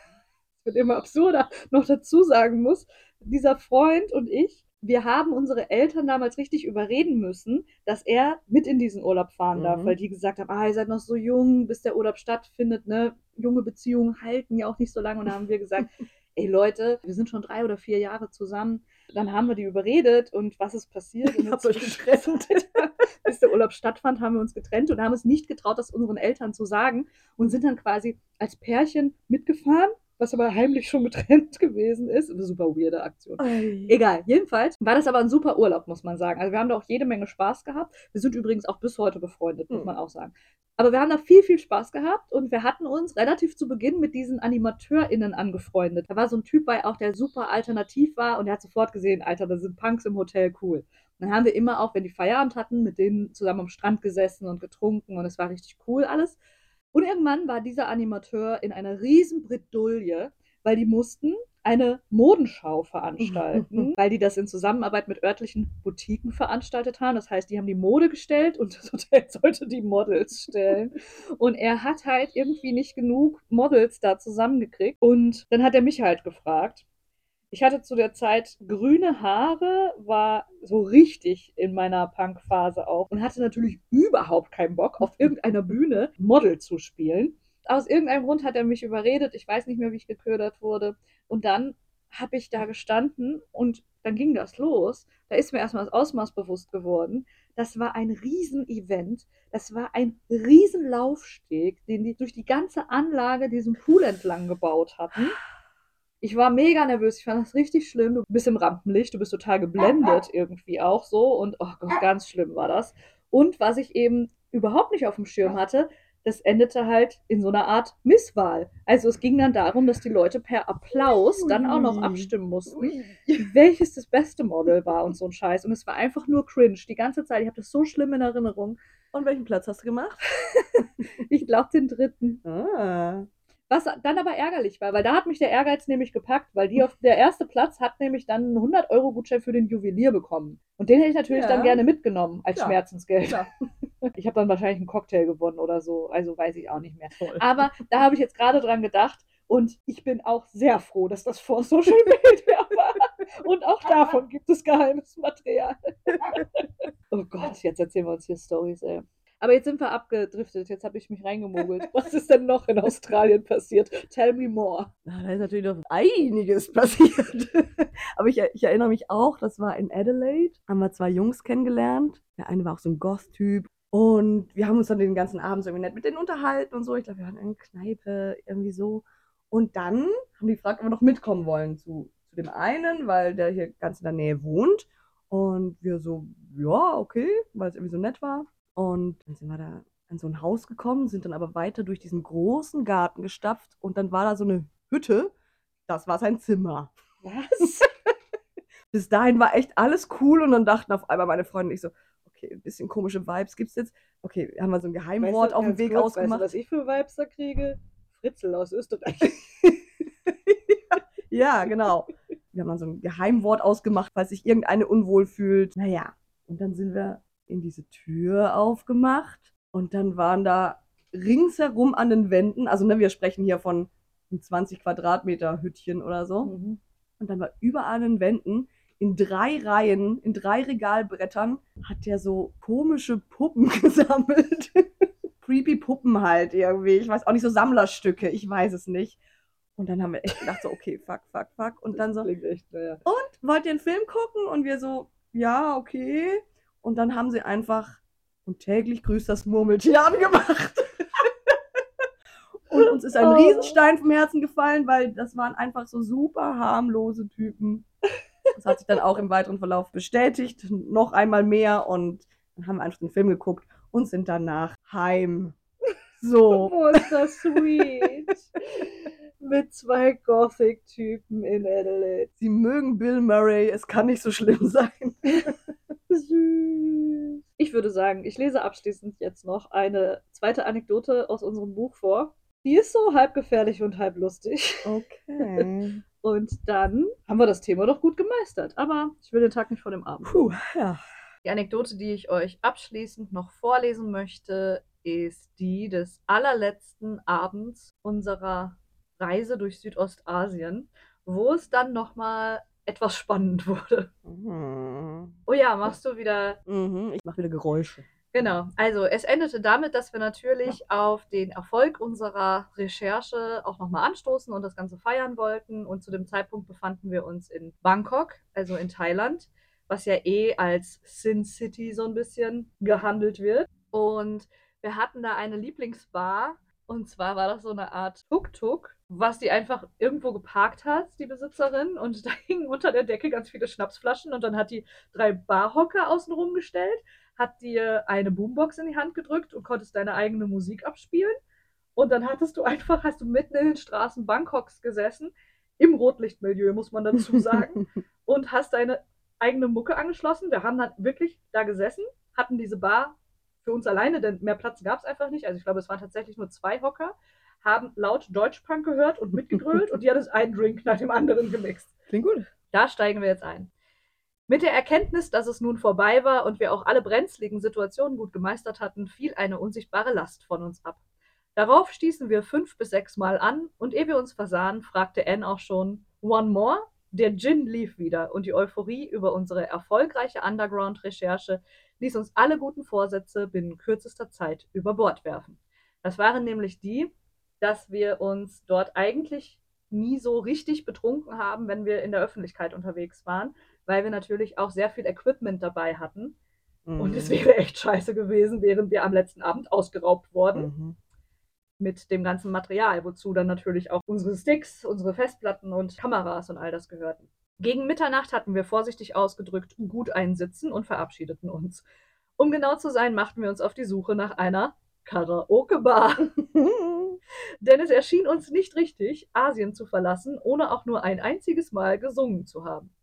wird immer absurder noch dazu sagen muss, dieser Freund und ich, wir haben unsere Eltern damals richtig überreden müssen, dass er mit in diesen Urlaub fahren darf, Mhm. weil die gesagt haben, ah, ihr seid noch so jung, bis der Urlaub stattfindet, ne? Junge Beziehungen halten ja auch nicht so lange. Und dann haben wir gesagt, ey Leute, wir sind schon drei oder vier Jahre zusammen. Dann haben wir die überredet und was ist passiert? Und inzwischen- bis der Urlaub stattfand, haben wir uns getrennt und haben es nicht getraut, das unseren Eltern zu sagen und sind dann quasi als Pärchen mitgefahren, was aber heimlich schon getrennt gewesen ist. Eine super weirde Aktion. Ei. Egal, jedenfalls war das aber ein super Urlaub, muss man sagen. Also wir haben da auch jede Menge Spaß gehabt. Wir sind übrigens auch bis heute befreundet, muss Hm. man auch sagen. Aber wir haben da viel, viel Spaß gehabt und wir hatten uns relativ zu Beginn mit diesen AnimateurInnen angefreundet. Da war so ein Typ bei auch, der super alternativ war und der hat sofort gesehen, Alter, da sind Punks im Hotel, cool. Und dann haben wir immer auch, wenn die Feierabend hatten, mit denen zusammen am Strand gesessen und getrunken und es war richtig cool alles. Und irgendwann war dieser Animateur in einer riesen Bredouille, weil die mussten eine Modenschau veranstalten, weil die das in Zusammenarbeit mit örtlichen Boutiquen veranstaltet haben. Das heißt, die haben die Mode gestellt und das Hotel sollte die Models stellen. Und er hat halt irgendwie nicht genug Models da zusammengekriegt. Und dann hat er mich halt gefragt. Ich hatte zu der Zeit grüne Haare, war so richtig in meiner Punk-Phase auch und hatte natürlich überhaupt keinen Bock, auf irgendeiner Bühne Model zu spielen. Aus irgendeinem Grund hat er mich überredet. Ich weiß nicht mehr, wie ich geködert wurde. Und dann habe ich da gestanden und dann ging das los. Da ist mir erstmal das Ausmaß bewusst geworden. Das war ein Riesenevent. Das war ein Riesenlaufsteg, den die durch die ganze Anlage diesen Pool entlang gebaut hatten. Ich war mega nervös. Ich fand das richtig schlimm. Du bist im Rampenlicht, du bist total geblendet irgendwie auch so. Und oh Gott, ganz schlimm war das. Und was ich eben überhaupt nicht auf dem Schirm hatte, das endete halt in so einer Art Misswahl. Also es ging dann darum, dass die Leute per Applaus dann auch noch abstimmen mussten, welches das beste Model war und so ein Scheiß. Und es war einfach nur cringe die ganze Zeit. Ich habe das so schlimm in Erinnerung. Und welchen Platz hast du gemacht? Ich glaube den dritten. Ah. Was dann aber ärgerlich war, weil da hat mich der Ehrgeiz nämlich gepackt, weil die auf der erste Platz hat nämlich dann einen 100-Euro-Gutschein für den Juwelier bekommen. Und den hätte ich natürlich Ja. dann gerne mitgenommen als Klar. Schmerzensgeld. Klar. Ich habe dann wahrscheinlich einen Cocktail gewonnen oder so, also weiß ich auch nicht mehr. Toll. Aber da habe ich jetzt gerade dran gedacht und ich bin auch sehr froh, dass das vor Social Media war. Und auch davon gibt es geheimes Material. Oh Gott, jetzt erzählen wir uns hier Stories, ey. Aber jetzt sind wir abgedriftet, jetzt habe ich mich reingemogelt. Was ist denn noch in Australien passiert? Tell me more. Da ist natürlich noch einiges passiert. Aber ich, ich erinnere mich auch, das war in Adelaide. Haben wir zwei Jungs kennengelernt. Der eine war auch so ein Goth-Typ. Und wir haben uns dann den ganzen Abend so irgendwie nett mit denen unterhalten und so. Ich glaube, wir waren in einer Kneipe, irgendwie so. Und dann haben die gefragt, ob wir noch mitkommen wollen zu, zu dem einen, weil der hier ganz in der Nähe wohnt. Und wir so, ja, okay, weil es irgendwie so nett war. Und dann sind wir da an so ein Haus gekommen, sind dann aber weiter durch diesen großen Garten gestapft und dann war da so eine Hütte. Das war sein Zimmer. Was? Bis dahin war echt alles cool und dann dachten auf einmal meine Freunde und ich so, okay, ein bisschen komische Vibes gibt's jetzt. Okay, haben wir so ein Geheimwort Weißt du, auf dem Weg kurz, ausgemacht. Weißt du, was ich für Vibes da kriege? Fritzel aus Österreich. Ja, genau. Wir haben dann so ein Geheimwort ausgemacht, falls sich irgendeine unwohl fühlt. Naja, und dann sind wir in diese Tür aufgemacht und dann waren da ringsherum an den Wänden, also ne, wir sprechen hier von einem 20 Quadratmeter Hüttchen oder so, Mhm. und dann war überall an den Wänden in drei Reihen, in drei Regalbrettern, hat der so komische Puppen gesammelt. Creepy Puppen halt irgendwie. Ich weiß auch nicht, so Sammlerstücke, ich weiß es nicht. Und dann haben wir echt gedacht, so, okay, fuck, fuck, fuck. Und dann so, echt, naja. und wollt ihr einen Film gucken? Und wir so, ja, okay. Und dann haben sie einfach und täglich grüßt das Murmeltier angemacht. und uns ist ein Oh. Riesenstein vom Herzen gefallen, weil das waren einfach so super harmlose Typen. Das hat sich dann auch im weiteren Verlauf bestätigt, noch einmal mehr und dann haben wir einfach den Film geguckt und sind danach heim. So. Oh, ist das sweet. Mit zwei Gothic-Typen in Adelaide. Sie mögen Bill Murray, es kann nicht so schlimm sein. Süß. Ich würde sagen, ich lese abschließend jetzt noch eine zweite Anekdote aus unserem Buch vor. Die ist so halb gefährlich und halb lustig. Okay. Und dann haben wir das Thema doch gut gemeistert. Aber ich will den Tag nicht vor dem Abend. Puh, ja. Die Anekdote, die ich euch abschließend noch vorlesen möchte, ist die des allerletzten Abends unserer Reise durch Südostasien, wo es dann nochmal etwas spannend wurde. Mhm. Oh ja, machst du wieder. Mhm. Ich mache wieder Geräusche. Genau. Also, es endete damit, dass wir natürlich auf den Erfolg unserer Recherche auch nochmal anstoßen und das Ganze feiern wollten. Und zu dem Zeitpunkt befanden wir uns in Bangkok, also in Thailand, was ja eh als Sin City so ein bisschen gehandelt wird. Und wir hatten da eine Lieblingsbar. Und zwar war das so eine Art Tuk-Tuk, was die einfach irgendwo geparkt hat, die Besitzerin. Und da hingen unter der Decke ganz viele Schnapsflaschen. Und dann hat die drei Barhocker außenrum gestellt, hat dir eine Boombox in die Hand gedrückt und konntest deine eigene Musik abspielen. Und dann hattest du einfach, hast du mitten in den Straßen Bangkoks gesessen, im Rotlichtmilieu, muss man dazu sagen, und hast deine eigene Mucke angeschlossen. Wir haben dann wirklich da gesessen, hatten diese Bar für uns alleine, denn mehr Platz gab es einfach nicht. Also ich glaube, es waren tatsächlich nur zwei Hocker, haben laut Deutschpunk gehört und mitgegrölt und die hat es einen Drink nach dem anderen gemixt. Klingt gut. Da steigen wir jetzt ein. Mit der Erkenntnis, dass es nun vorbei war und wir auch alle brenzligen Situationen gut gemeistert hatten, fiel eine unsichtbare Last von uns ab. Darauf stießen wir fünf bis sechs Mal an und ehe wir uns versahen, fragte Anne auch schon One more? Der Gin lief wieder und die Euphorie über unsere erfolgreiche Underground-Recherche ließ uns alle guten Vorsätze binnen kürzester Zeit über Bord werfen. Das waren nämlich die, dass wir uns dort eigentlich nie so richtig betrunken haben, wenn wir in der Öffentlichkeit unterwegs waren, weil wir natürlich auch sehr viel Equipment dabei hatten. Und es Mhm. wäre echt scheiße gewesen, wären wir am letzten Abend ausgeraubt worden Mhm. mit dem ganzen Material, wozu dann natürlich auch unsere Sticks, unsere Festplatten und Kameras und all das gehörten. Gegen Mitternacht hatten wir vorsichtig ausgedrückt gut einsitzen und verabschiedeten uns. Um genau zu sein, machten wir uns auf die Suche nach einer Karaoke-Bar. Denn es erschien uns nicht richtig, Asien zu verlassen, ohne auch nur ein einziges Mal gesungen zu haben.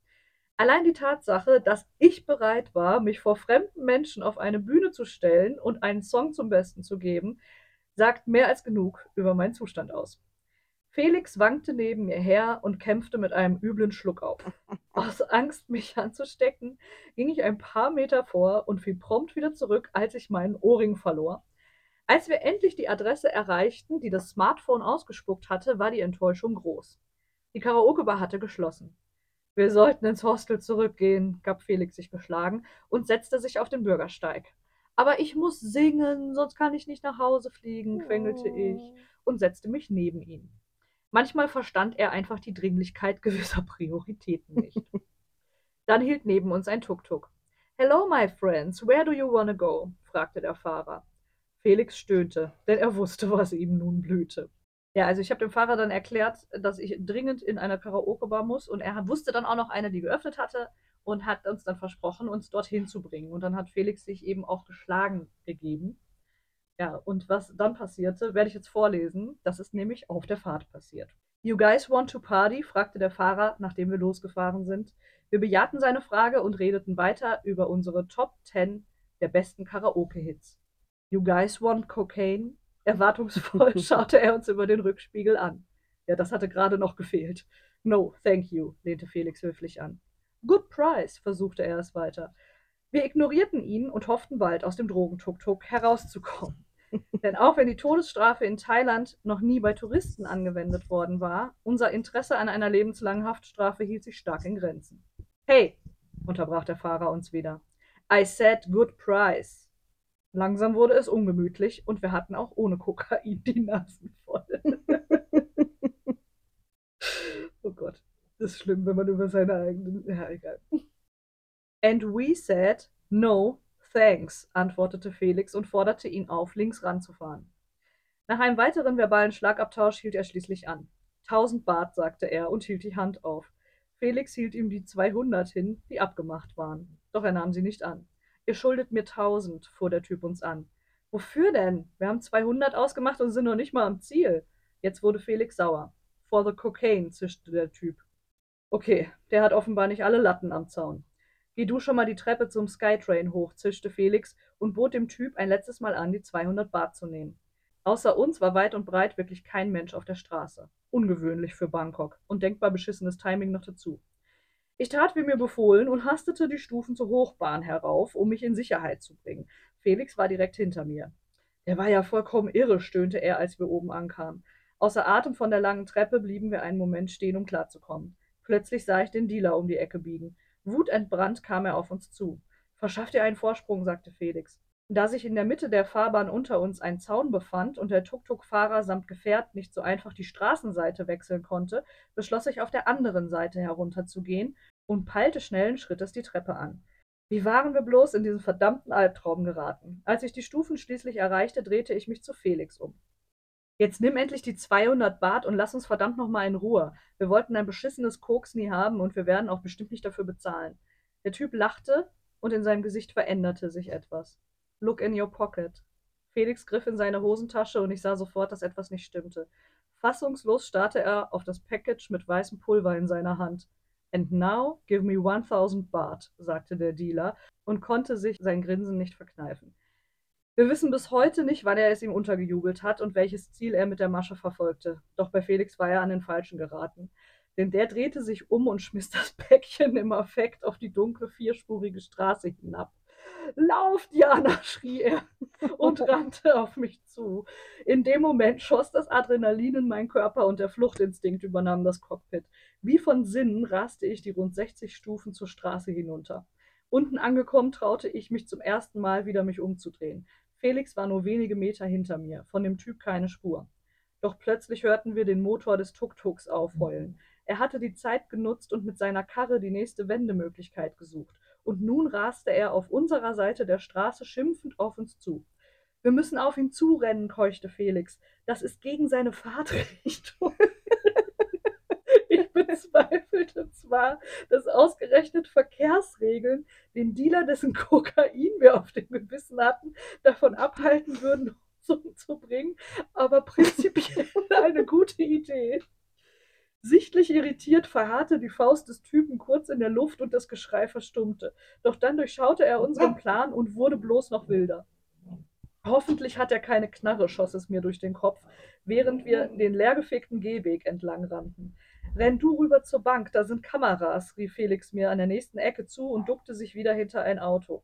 Allein die Tatsache, dass ich bereit war, mich vor fremden Menschen auf eine Bühne zu stellen und einen Song zum Besten zu geben, sagt mehr als genug über meinen Zustand aus. Felix wankte neben mir her und kämpfte mit einem üblen Schluck auf. Aus Angst, mich anzustecken, ging ich ein paar Meter vor und fiel prompt wieder zurück, als ich meinen Ohrring verlor. Als wir endlich die Adresse erreichten, die das Smartphone ausgespuckt hatte, war die Enttäuschung groß. Die Karaoke-Bar hatte geschlossen. Wir sollten ins Hostel zurückgehen, gab Felix sich beschlagen und setzte sich auf den Bürgersteig. Aber ich muss singen, sonst kann ich nicht nach Hause fliegen, quengelte ich und setzte mich neben ihn. Manchmal verstand er einfach die Dringlichkeit gewisser Prioritäten nicht. Dann hielt neben uns ein Tuk-Tuk. Hello, my friends, where do you wanna go? fragte der Fahrer. Felix stöhnte, denn er wusste, was ihm nun blühte. Ja, also ich habe dem Fahrer dann erklärt, dass ich dringend in einer Karaoke-Bar muss und er wusste dann auch noch eine, die geöffnet hatte und hat uns dann versprochen, uns dorthin zu bringen. Und dann hat Felix sich eben auch geschlagen gegeben. Ja, und was dann passierte, werde ich jetzt vorlesen. Das ist nämlich auf der Fahrt passiert. You guys want to party? fragte der Fahrer, nachdem wir losgefahren sind. Wir bejahten seine Frage und redeten weiter über unsere Top 10 der besten Karaoke-Hits. You guys want cocaine? Erwartungsvoll schaute er uns über den Rückspiegel an. Ja, das hatte gerade noch gefehlt. No, thank you, lehnte Felix höflich an. Good price, versuchte er es weiter. Wir ignorierten ihn und hofften bald aus dem Drogentuk-Tuk herauszukommen. Denn auch wenn die Todesstrafe in Thailand noch nie bei Touristen angewendet worden war, unser Interesse an einer lebenslangen Haftstrafe hielt sich stark in Grenzen. Hey, unterbrach der Fahrer uns wieder. I said good price. Langsam wurde es ungemütlich und wir hatten auch ohne Kokain die Nasen voll. oh Gott, das ist schlimm, wenn man über seine eigenen. Ja, egal. And we said no, thanks, antwortete Felix und forderte ihn auf, links ranzufahren. Nach einem weiteren verbalen Schlagabtausch hielt er schließlich an. Tausend Bart, sagte er und hielt die Hand auf. Felix hielt ihm die 200 hin, die abgemacht waren. Doch er nahm sie nicht an. Ihr schuldet mir 1000, fuhr der Typ uns an. Wofür denn? Wir haben 200 ausgemacht und sind noch nicht mal am Ziel. Jetzt wurde Felix sauer. For the cocaine, zischte der Typ. Okay, der hat offenbar nicht alle Latten am Zaun. Geh du schon mal die Treppe zum Skytrain hoch, zischte Felix und bot dem Typ ein letztes Mal an, die 200 Baht zu nehmen. Außer uns war weit und breit wirklich kein Mensch auf der Straße. Ungewöhnlich für Bangkok und denkbar beschissenes Timing noch dazu. Ich tat wie mir befohlen und hastete die Stufen zur Hochbahn herauf, um mich in Sicherheit zu bringen. Felix war direkt hinter mir. Der war ja vollkommen irre, stöhnte er, als wir oben ankamen. Außer Atem von der langen Treppe blieben wir einen Moment stehen, um klarzukommen. Plötzlich sah ich den Dealer um die Ecke biegen. Wutentbrannt kam er auf uns zu. Verschaff dir einen Vorsprung, sagte Felix. Da sich in der Mitte der Fahrbahn unter uns ein Zaun befand und der Tuk-Tuk-Fahrer samt Gefährt nicht so einfach die Straßenseite wechseln konnte, beschloss ich auf der anderen Seite herunterzugehen und peilte schnellen Schrittes die Treppe an. Wie waren wir bloß in diesen verdammten Albtraum geraten? Als ich die Stufen schließlich erreichte, drehte ich mich zu Felix um. Jetzt nimm endlich die 200 Bart und lass uns verdammt nochmal in Ruhe. Wir wollten ein beschissenes Koks nie haben und wir werden auch bestimmt nicht dafür bezahlen. Der Typ lachte und in seinem Gesicht veränderte sich etwas. Look in your pocket. Felix griff in seine Hosentasche und ich sah sofort, dass etwas nicht stimmte. Fassungslos starrte er auf das Package mit weißem Pulver in seiner Hand. And now give me 1000 Baht, sagte der Dealer und konnte sich sein Grinsen nicht verkneifen. Wir wissen bis heute nicht, wann er es ihm untergejubelt hat und welches Ziel er mit der Masche verfolgte. Doch bei Felix war er an den Falschen geraten. Denn der drehte sich um und schmiss das Päckchen im Affekt auf die dunkle vierspurige Straße hinab. Lauf, Diana, schrie er und rannte auf mich zu. In dem Moment schoss das Adrenalin in meinen Körper und der Fluchtinstinkt übernahm das Cockpit. Wie von Sinnen raste ich die rund 60 Stufen zur Straße hinunter. Unten angekommen traute ich mich zum ersten Mal wieder mich umzudrehen. Felix war nur wenige Meter hinter mir, von dem Typ keine Spur. Doch plötzlich hörten wir den Motor des Tuk-Tuks aufheulen. Er hatte die Zeit genutzt und mit seiner Karre die nächste Wendemöglichkeit gesucht und nun raste er auf unserer Seite der Straße schimpfend auf uns zu. Wir müssen auf ihn zurennen, keuchte Felix. Das ist gegen seine Fahrtrichtung. ich bezweifelte zwar, dass ausgerechnet Verkehrsregeln den Dealer, dessen Kokain wir auf dem Gewissen hatten, davon abhalten würden, uns umzubringen, aber prinzipiell eine gute Idee. Sichtlich irritiert verharrte die Faust des Typen kurz in der Luft und das Geschrei verstummte. Doch dann durchschaute er unseren Plan und wurde bloß noch wilder. Hoffentlich hat er keine Knarre, schoss es mir durch den Kopf, während wir den leergefegten Gehweg entlang rannten. Renn du rüber zur Bank, da sind Kameras, rief Felix mir an der nächsten Ecke zu und duckte sich wieder hinter ein Auto.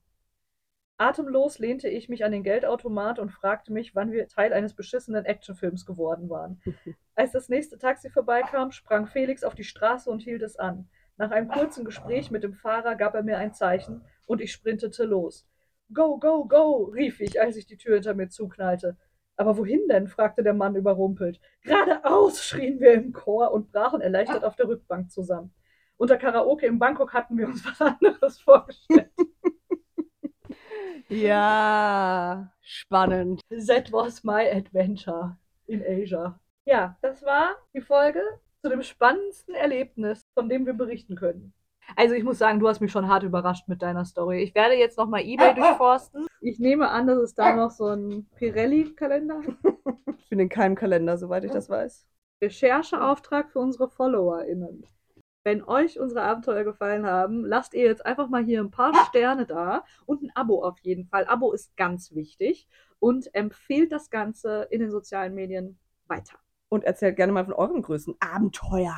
Atemlos lehnte ich mich an den Geldautomat und fragte mich, wann wir Teil eines beschissenen Actionfilms geworden waren. Als das nächste Taxi vorbeikam, sprang Felix auf die Straße und hielt es an. Nach einem kurzen Gespräch mit dem Fahrer gab er mir ein Zeichen und ich sprintete los. Go, go, go, rief ich, als ich die Tür hinter mir zuknallte. Aber wohin denn? fragte der Mann überrumpelt. Geradeaus, schrien wir im Chor und brachen erleichtert auf der Rückbank zusammen. Unter Karaoke in Bangkok hatten wir uns was anderes vorgestellt. Ja, spannend. That was my adventure in Asia. Ja, das war die Folge zu dem spannendsten Erlebnis, von dem wir berichten können. Also ich muss sagen, du hast mich schon hart überrascht mit deiner Story. Ich werde jetzt nochmal Ebay durchforsten. Ich nehme an, dass es da noch so einen Pirelli-Kalender Ich bin in keinem Kalender, soweit ich das weiß. Rechercheauftrag für unsere FollowerInnen. Wenn euch unsere Abenteuer gefallen haben, lasst ihr jetzt einfach mal hier ein paar Sterne da und ein Abo auf jeden Fall. Abo ist ganz wichtig und empfehlt das Ganze in den sozialen Medien weiter. Und erzählt gerne mal von euren größten Abenteuer.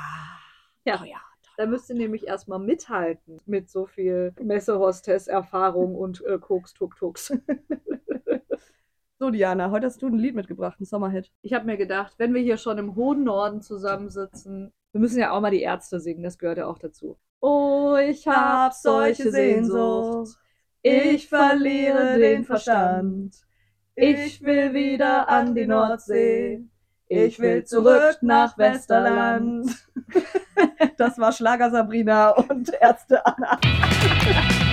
Ja. Abenteuer. Da müsst ihr nämlich erstmal mithalten mit so viel Messehostess-Erfahrung und äh, Koks-Tuk-Tuks. So, Diana, heute hast du ein Lied mitgebracht, ein Sommerhit. Ich habe mir gedacht, wenn wir hier schon im hohen Norden zusammensitzen, wir müssen ja auch mal die Ärzte singen, das gehört ja auch dazu. Oh, ich hab solche Sehnsucht. Ich verliere den Verstand. Ich will wieder an die Nordsee. Ich will zurück nach Westerland. Das war Schlager Sabrina und Ärzte Anna.